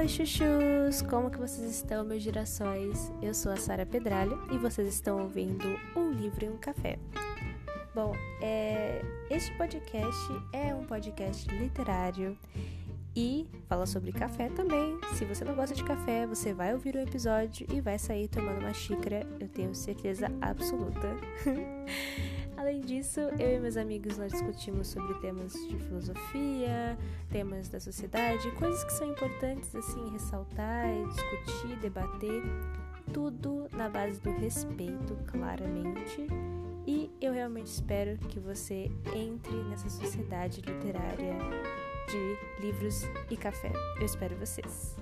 Oi, chuchus! Como que vocês estão, meus girassóis? Eu sou a Sara Pedralha e vocês estão ouvindo Um Livro e um Café. Bom, é... este podcast é um podcast literário e fala sobre café também. Se você não gosta de café, você vai ouvir o episódio e vai sair tomando uma xícara, eu tenho certeza absoluta. Além disso, eu e meus amigos nós discutimos sobre temas de filosofia, temas da sociedade, coisas que são importantes assim ressaltar, discutir, debater, tudo na base do respeito, claramente. E eu realmente espero que você entre nessa sociedade literária de livros e café. Eu espero vocês.